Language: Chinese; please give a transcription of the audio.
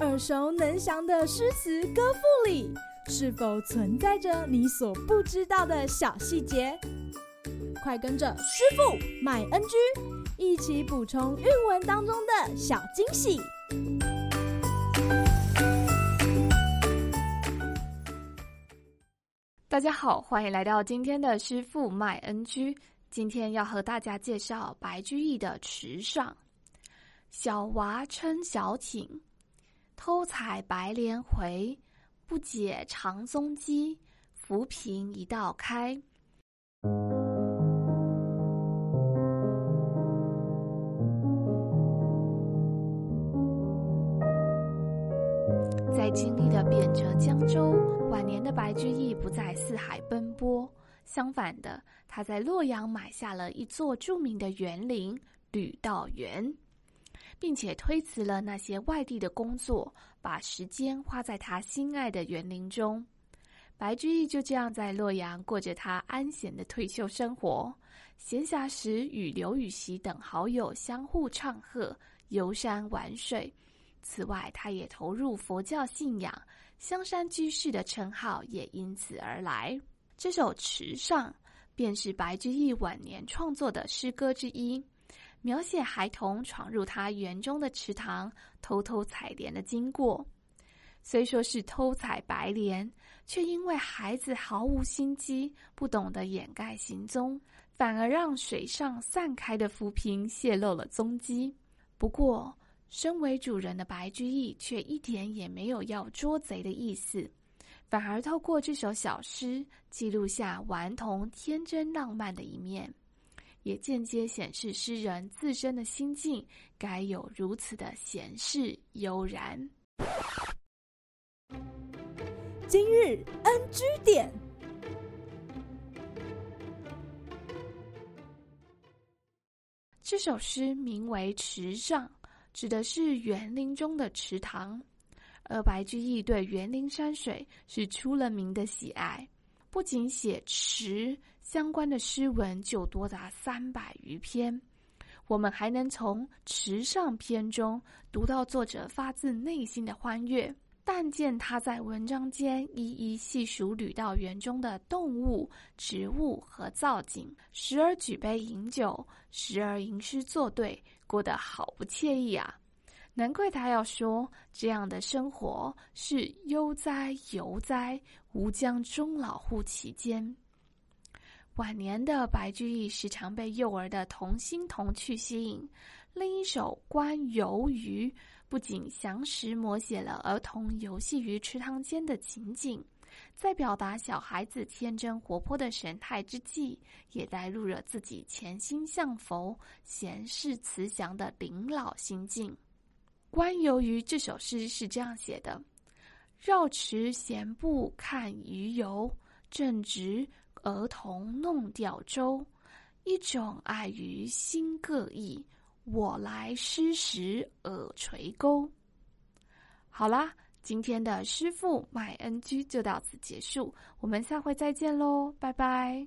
耳熟能详的诗词歌赋里，是否存在着你所不知道的小细节？快跟着师傅麦恩居一起补充韵文当中的小惊喜！大家好，欢迎来到今天的师傅麦恩居。今天要和大家介绍白居易的池上。小娃撑小艇，偷采白莲回。不解长踪迹，浮萍一道开。在经历了贬谪江州，晚年的白居易不再四海奔波，相反的，他在洛阳买下了一座著名的园林——吕道园。并且推辞了那些外地的工作，把时间花在他心爱的园林中。白居易就这样在洛阳过着他安闲的退休生活，闲暇时与刘禹锡等好友相互唱和，游山玩水。此外，他也投入佛教信仰，香山居士的称号也因此而来。这首《池上》便是白居易晚年创作的诗歌之一。描写孩童闯入他园中的池塘，偷偷采莲的经过。虽说是偷采白莲，却因为孩子毫无心机，不懂得掩盖行踪，反而让水上散开的浮萍泄露了踪迹。不过，身为主人的白居易却一点也没有要捉贼的意思，反而透过这首小诗，记录下顽童天真浪漫的一面。也间接显示诗人自身的心境该有如此的闲适悠然。今日 NG 点，这首诗名为《池上》，指的是园林中的池塘，而白居易对园林山水是出了名的喜爱。不仅写池相关的诗文就多达三百余篇，我们还能从《池上》篇中读到作者发自内心的欢悦。但见他在文章间一一细数吕道园中的动物、植物和造景，时而举杯饮酒，时而吟诗作对，过得好不惬意啊！难怪他要说这样的生活是悠哉游哉，吾将终老乎其间。晚年的白居易时常被幼儿的童心童趣吸引，另一首《观游鱼》不仅详实摹写了儿童游戏于池塘间的情景，在表达小孩子天真活泼的神态之际，也带入了自己潜心向佛、闲适慈祥的临老心境。《观游鱼》这首诗是这样写的：“绕池闲步看鱼游，正值儿童弄钓舟。一种爱鱼心各异，我来施时耳垂钩。”好啦，今天的师傅麦恩居就到此结束，我们下回再见喽，拜拜。